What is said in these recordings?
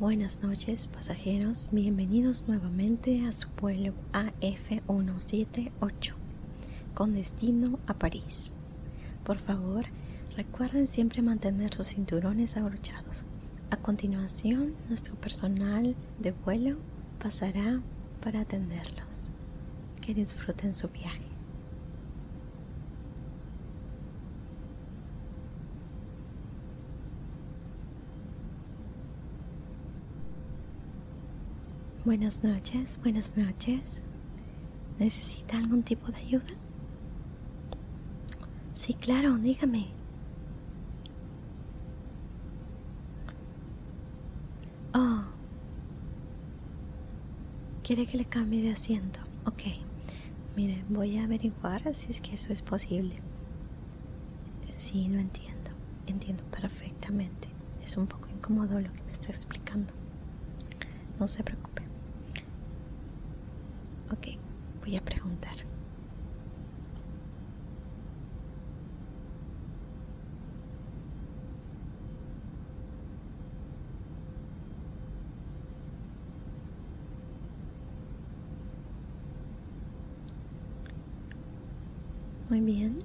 Buenas noches, pasajeros. Bienvenidos nuevamente a su vuelo AF178 con destino a París. Por favor, recuerden siempre mantener sus cinturones abrochados. A continuación, nuestro personal de vuelo pasará para atenderlos. Que disfruten su viaje. Buenas noches, buenas noches. ¿Necesita algún tipo de ayuda? Sí, claro, dígame. Oh. ¿Quiere que le cambie de asiento? Ok. Mire, voy a averiguar si es que eso es posible. Sí, lo entiendo. Entiendo perfectamente. Es un poco incómodo lo que me está explicando. No se preocupe. Ok, voy a preguntar. Muy bien,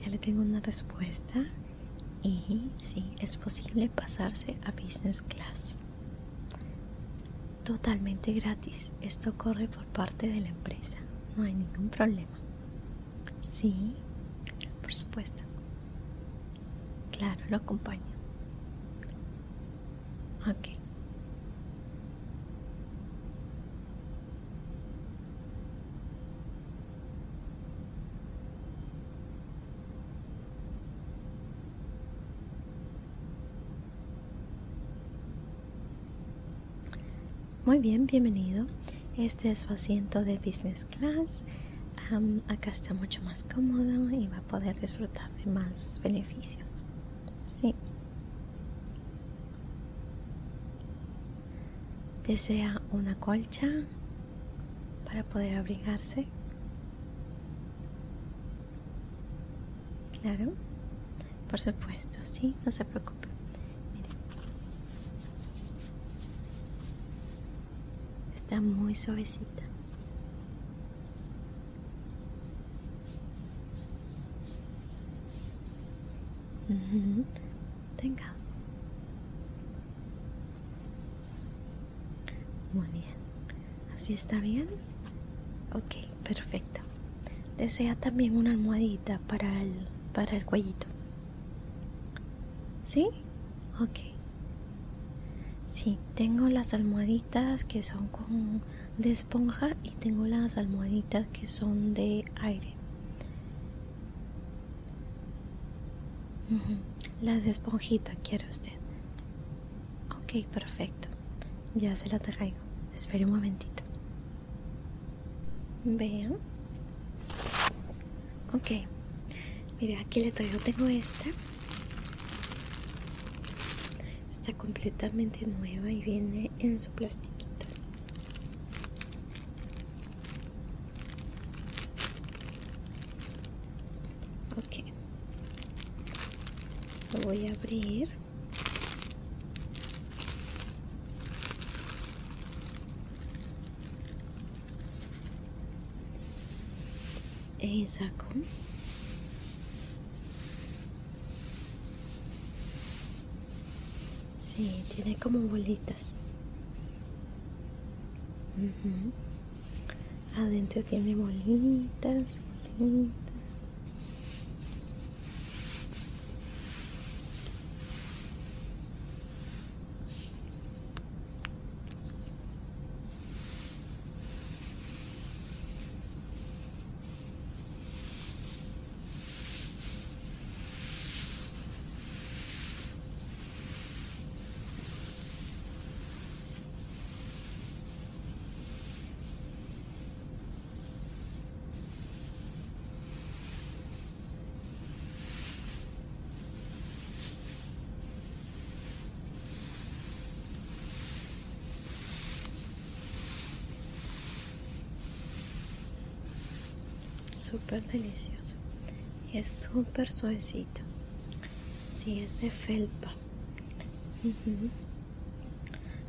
ya le tengo una respuesta y sí, es posible pasarse a business class totalmente gratis. Esto corre por parte de la empresa. No hay ningún problema. Sí, por supuesto. Claro, lo acompaño. Ok. Muy bien, bienvenido. Este es su asiento de business class. acá está mucho más cómodo y va a poder disfrutar de más beneficios. Sí. ¿Desea una colcha para poder abrigarse? Claro, por supuesto, sí, no se preocupe. Está muy suavecita. Tenga. Muy bien. ¿Así está bien? Ok, perfecto. ¿Desea también una almohadita para el, para el cuellito? ¿Sí? Ok. Tengo las almohaditas que son con de esponja y tengo las almohaditas que son de aire. Las de esponjita quiere usted. Ok, perfecto. Ya se la traigo. Espere un momentito. Vean. Ok. Mire, aquí le traigo. Tengo esta completamente nueva y viene en su plastiquito. Ok. Lo voy a abrir. Y saco. Sí, tiene como bolitas. Adentro tiene bolitas, bolitas. Súper delicioso y es súper suavecito. Si es de felpa.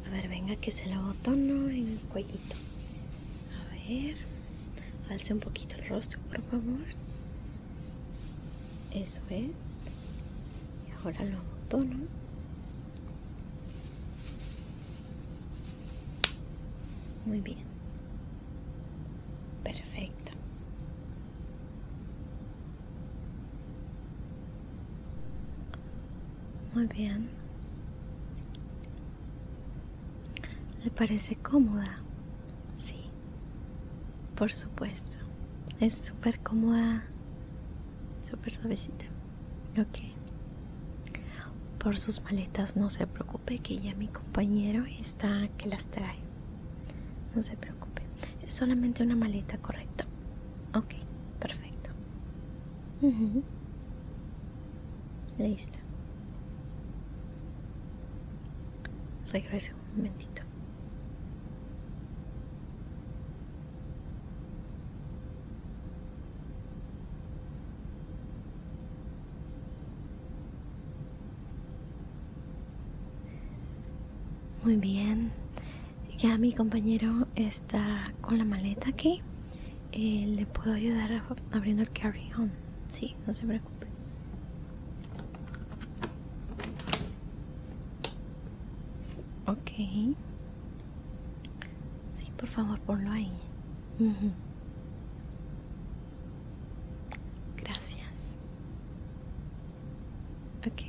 A ver, venga que se lo botono en el cuellito. A ver, alce un poquito el rostro, por favor. Eso es. Y ahora lo botono. Muy bien. Muy bien. ¿Le parece cómoda? Sí, por supuesto. Es súper cómoda, súper suavecita. Ok. Por sus maletas no se preocupe que ya mi compañero está que las trae. No se preocupe. Es solamente una maleta, ¿correcto? Ok, perfecto. Listo. Regreso un momentito. Muy bien. Ya mi compañero está con la maleta aquí. Eh, le puedo ayudar abriendo el carry-on. Sí, no se preocupe. Ok. Sí, por favor, ponlo ahí. Gracias. Ok.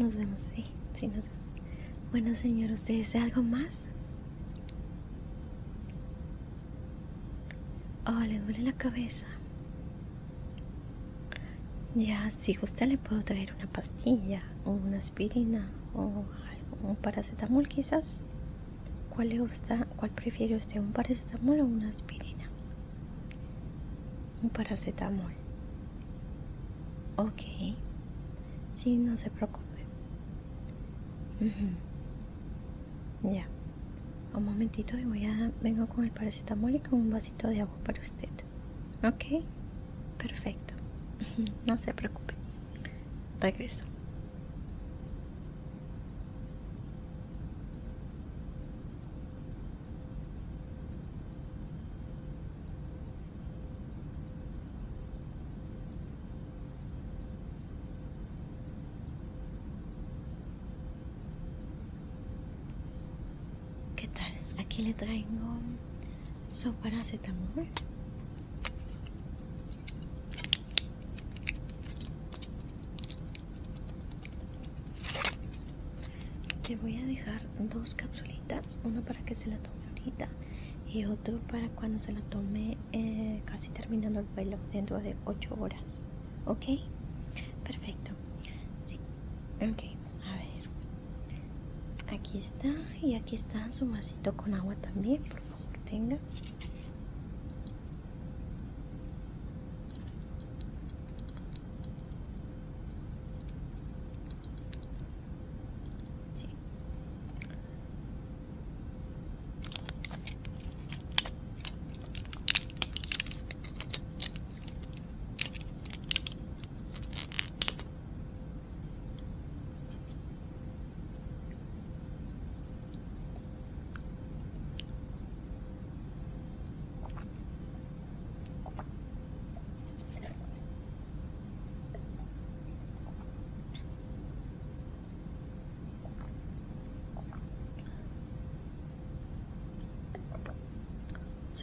Nos vemos, sí. Sí, nos vemos. Bueno, señor, ¿usted desea algo más? Oh, le duele la cabeza. Ya, si gusta le puedo traer una pastilla o una aspirina o un paracetamol quizás. ¿cuál le gusta? ¿Cuál prefiere usted? ¿Un paracetamol o una aspirina? Un paracetamol. Ok. Sí, no se preocupe. Ya. Un momentito y voy a vengo con el paracetamol y con un vasito de agua para usted. Ok. Perfecto. no se preocupe. Regreso. aquí le traigo su paracetamol. Te voy a dejar dos capsulitas, una para que se la tome ahorita y otro para cuando se la tome eh, casi terminando el vuelo dentro de 8 horas. ¿Ok? Perfecto. Sí. Ok aquí está y aquí está su vasito con agua también por favor tenga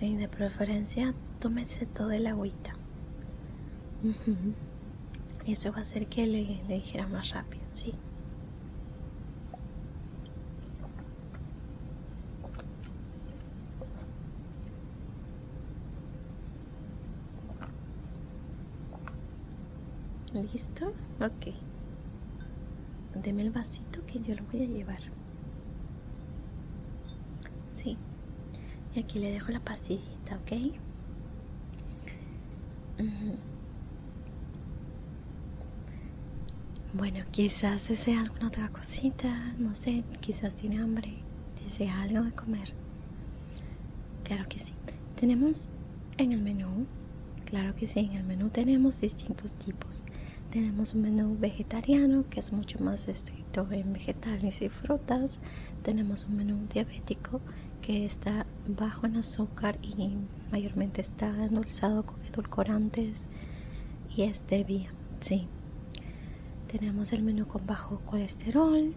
Sí, de preferencia tómese toda el agüita. Eso va a hacer que le, le dijera más rápido, sí. ¿Listo? Ok. Deme el vasito que yo lo voy a llevar. Sí. Y aquí le dejo la pastillita, ¿ok? Bueno, quizás desea alguna otra cosita, no sé, quizás tiene hambre, desea algo de comer. Claro que sí. Tenemos en el menú, claro que sí, en el menú tenemos distintos tipos. Tenemos un menú vegetariano que es mucho más estricto en vegetales y frutas. Tenemos un menú diabético que está bajo en azúcar y mayormente está endulzado con edulcorantes y stevia. Sí. Tenemos el menú con bajo colesterol,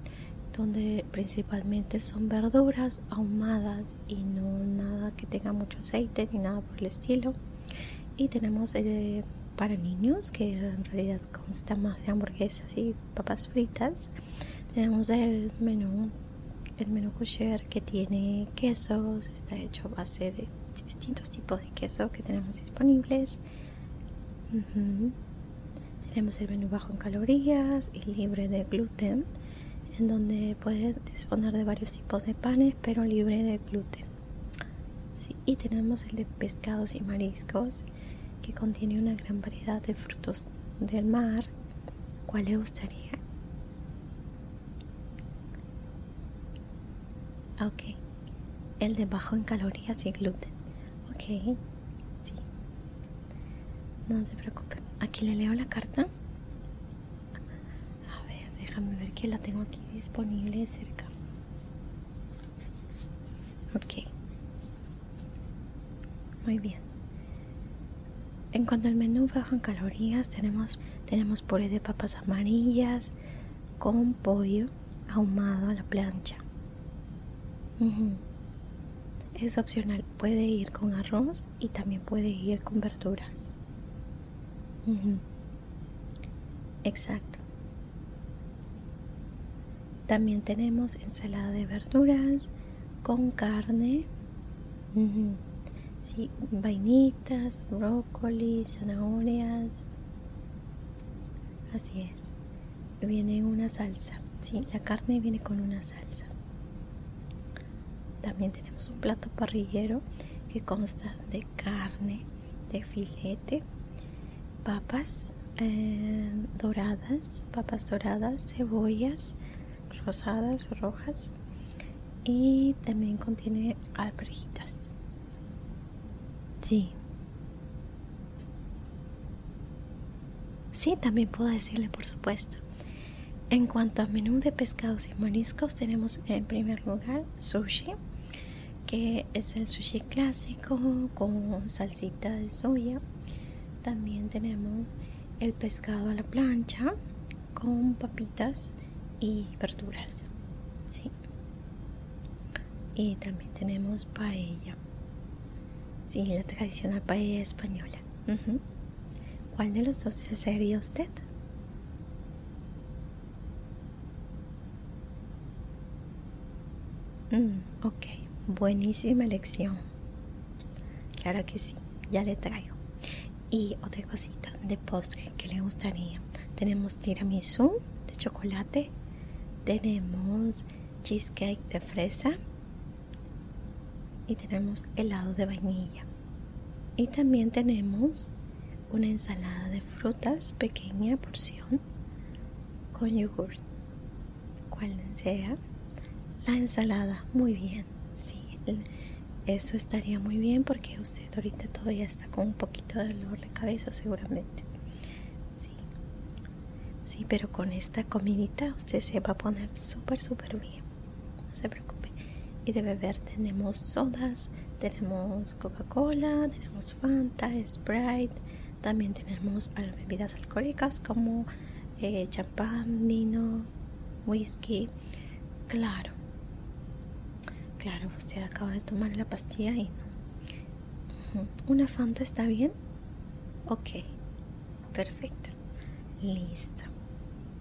donde principalmente son verduras ahumadas y no nada que tenga mucho aceite ni nada por el estilo. Y tenemos el para niños, que en realidad consta más de hamburguesas y papas fritas. Tenemos el menú, el menú kosher que tiene quesos, está hecho a base de distintos tipos de queso que tenemos disponibles. Tenemos el menú bajo en calorías y libre de gluten, en donde puede disponer de varios tipos de panes, pero libre de gluten. y tenemos el de pescados y mariscos, que contiene una gran variedad de frutos del mar. ¿Cuál le gustaría? Ok. El de bajo en calorías y gluten. Ok. Sí. No se preocupe. Aquí le leo la carta. A ver, déjame ver que la tengo aquí disponible cerca. Ok. Muy bien. En cuanto al menú bajo en calorías, tenemos, tenemos puré de papas amarillas con pollo ahumado a la plancha. Es opcional, puede ir con arroz y también puede ir con verduras. Exacto. También tenemos ensalada de verduras con carne. Sí, vainitas, brócoli, zanahorias. Así es. Viene una salsa. Sí, la carne viene con una salsa. También tenemos un plato parrillero que consta de carne, de filete, papas eh, doradas, papas doradas, cebollas rosadas, rojas y también contiene alberjitas. Sí. Sí, también puedo decirle, por supuesto. En cuanto a menú de pescados y mariscos, tenemos en primer lugar sushi, es el sushi clásico con salsita de soya. También tenemos el pescado a la plancha con papitas y verduras. Sí. Y también tenemos paella. Sí, la tradicional paella española. ¿Cuál de los dos desearía usted? Mm, ok, buenísima elección. Claro que sí, ya le traigo. Y otra cosita de postre que le gustaría. Tenemos tiramisú de chocolate, tenemos cheesecake de fresa y tenemos helado de vainilla. Y también tenemos una ensalada de frutas, pequeña porción, con yogur. Cual sea la ensalada, muy bien. Eso estaría muy bien porque usted ahorita todavía está con un poquito de dolor de cabeza seguramente. Sí. Sí, pero con esta comidita usted se va a poner súper, súper bien. No se preocupe. Y de beber tenemos sodas, tenemos Coca-Cola, tenemos Fanta, Sprite, también tenemos bebidas alcohólicas como eh, champán, vino, whisky. Claro, Claro, usted acaba de tomar la pastilla y no. ¿Una Fanta está bien? Ok, perfecto. Listo.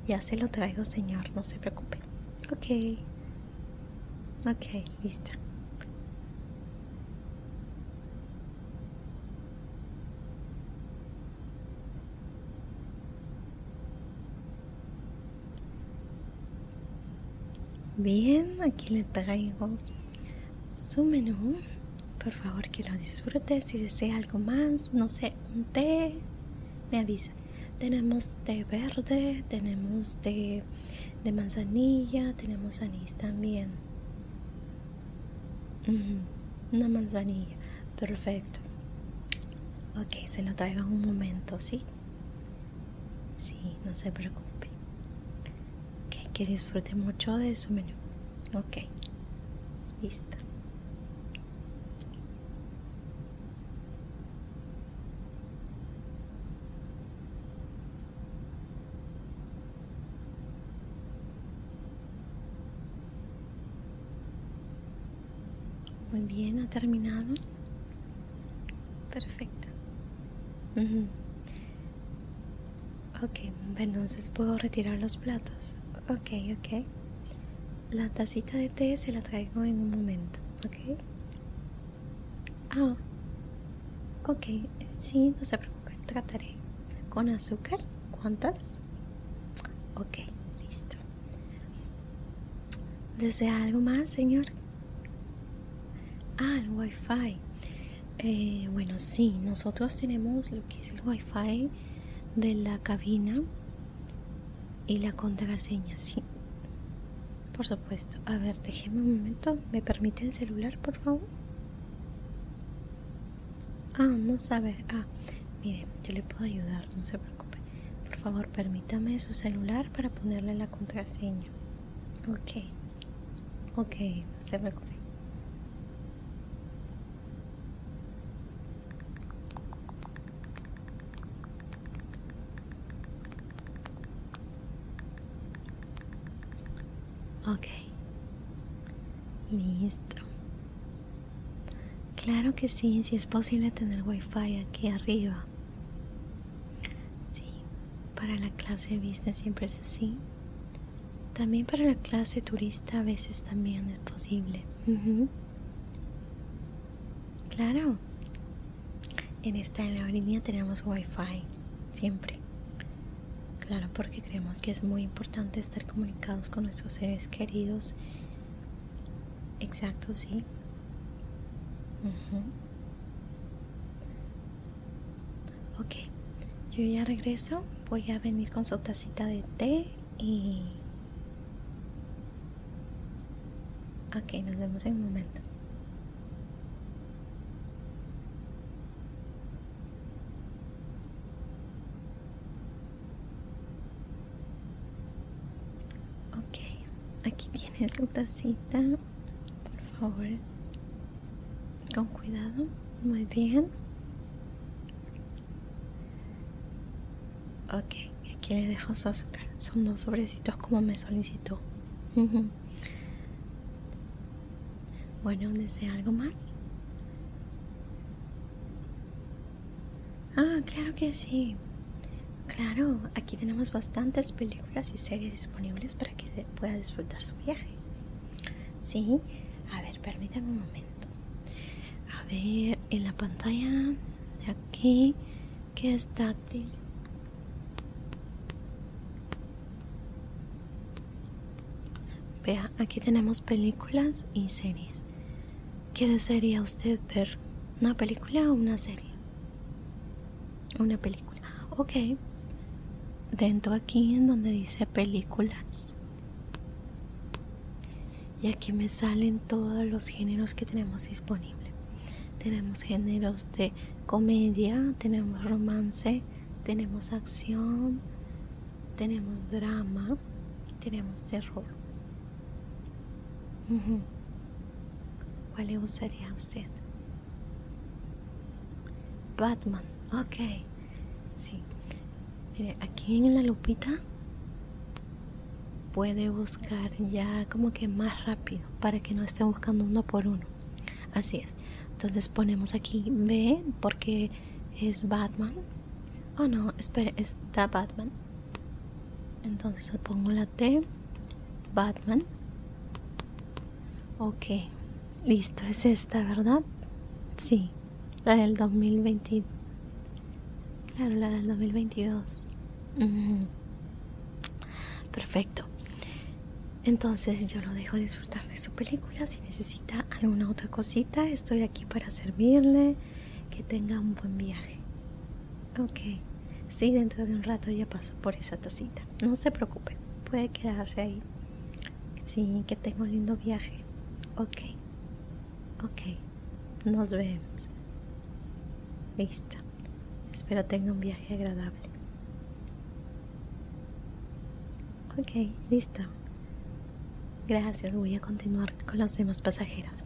Ya se lo traigo, señor, no se preocupe. Ok. Ok, listo. Bien, aquí le traigo su menú. Por favor que lo disfrute. Si desea algo más, no sé, un té, me avisa. Tenemos té verde, tenemos té de manzanilla, tenemos anís también. una manzanilla. Perfecto. Ok, se lo traigo un momento, ¿sí? Sí, no se preocupe. que disfrute mucho de su menú. Ok, listo. Bien, ha terminado. Perfecto. Ok, entonces puedo retirar los platos. Ok, ok. La tacita de té se la traigo en un momento, ¿ok? Ah, ok, sí, no se preocupe, trataré. ¿Con azúcar? ¿Cuántas? Ok, listo. ¿Desea algo más, señor? Ah, el Wi-Fi. Eh, bueno, sí, nosotros tenemos lo que es el Wi-Fi de la cabina y la contraseña, sí. Por supuesto. A ver, déjeme un momento. ¿Me permite el celular, por favor? Ah, no sabe. Ah, mire, yo le puedo ayudar, no se preocupe. Por favor, permítame su celular para ponerle la contraseña. Ok. Ok, no se preocupe. Ok. Listo. Claro que sí, si es posible tener wifi aquí arriba. Sí, para la clase business siempre es así. También para la clase turista a veces también es posible. Claro. En esta aerolínea tenemos wifi, siempre. Claro, porque creemos que es muy importante estar comunicados con nuestros seres queridos. Exacto, sí. Ok, yo ya regreso. Voy a venir con su tacita de té y... Ok, nos vemos en un momento. Ok, aquí tiene su tacita. Por favor, con cuidado. Muy bien. Ok, aquí le dejo su azúcar. Son dos sobrecitos como me solicitó. Bueno, ¿desea algo más? Ah, claro que sí. Claro, aquí tenemos bastantes películas y series disponibles para que pueda disfrutar su viaje. Sí, a ver, permítame un momento. En la pantalla de aquí, que es táctil. Vea, aquí tenemos películas y series. ¿Qué desearía usted ver? ¿Una película o una serie? Una película. Ok. Dentro aquí en donde dice películas. Y aquí me salen todos los géneros que tenemos disponibles. Tenemos géneros de comedia, tenemos romance, tenemos acción, tenemos drama, tenemos terror. ¿Cuál le gustaría a usted? Batman, ok. Sí. Mire, aquí en la lupita puede buscar ya como que más rápido para que no esté buscando uno por uno. Así es. Entonces ponemos aquí B porque es Batman. Oh no, espere, está Batman. Entonces pongo la T, Batman. Ok, listo, es esta, ¿verdad? Sí, la del 2020. Claro, la del 2022. Perfecto. Entonces yo lo dejo disfrutar de su película. Si necesita alguna otra cosita, estoy aquí para servirle. Que tenga un buen viaje. Ok. Sí, dentro de un rato ya paso por esa tacita. No se preocupe, puede quedarse ahí. Sí, que tenga un lindo viaje. Ok, ok, nos vemos. Listo. Espero tenga un viaje agradable. Ok, listo. Gracias, voy a continuar con los demás pasajeros.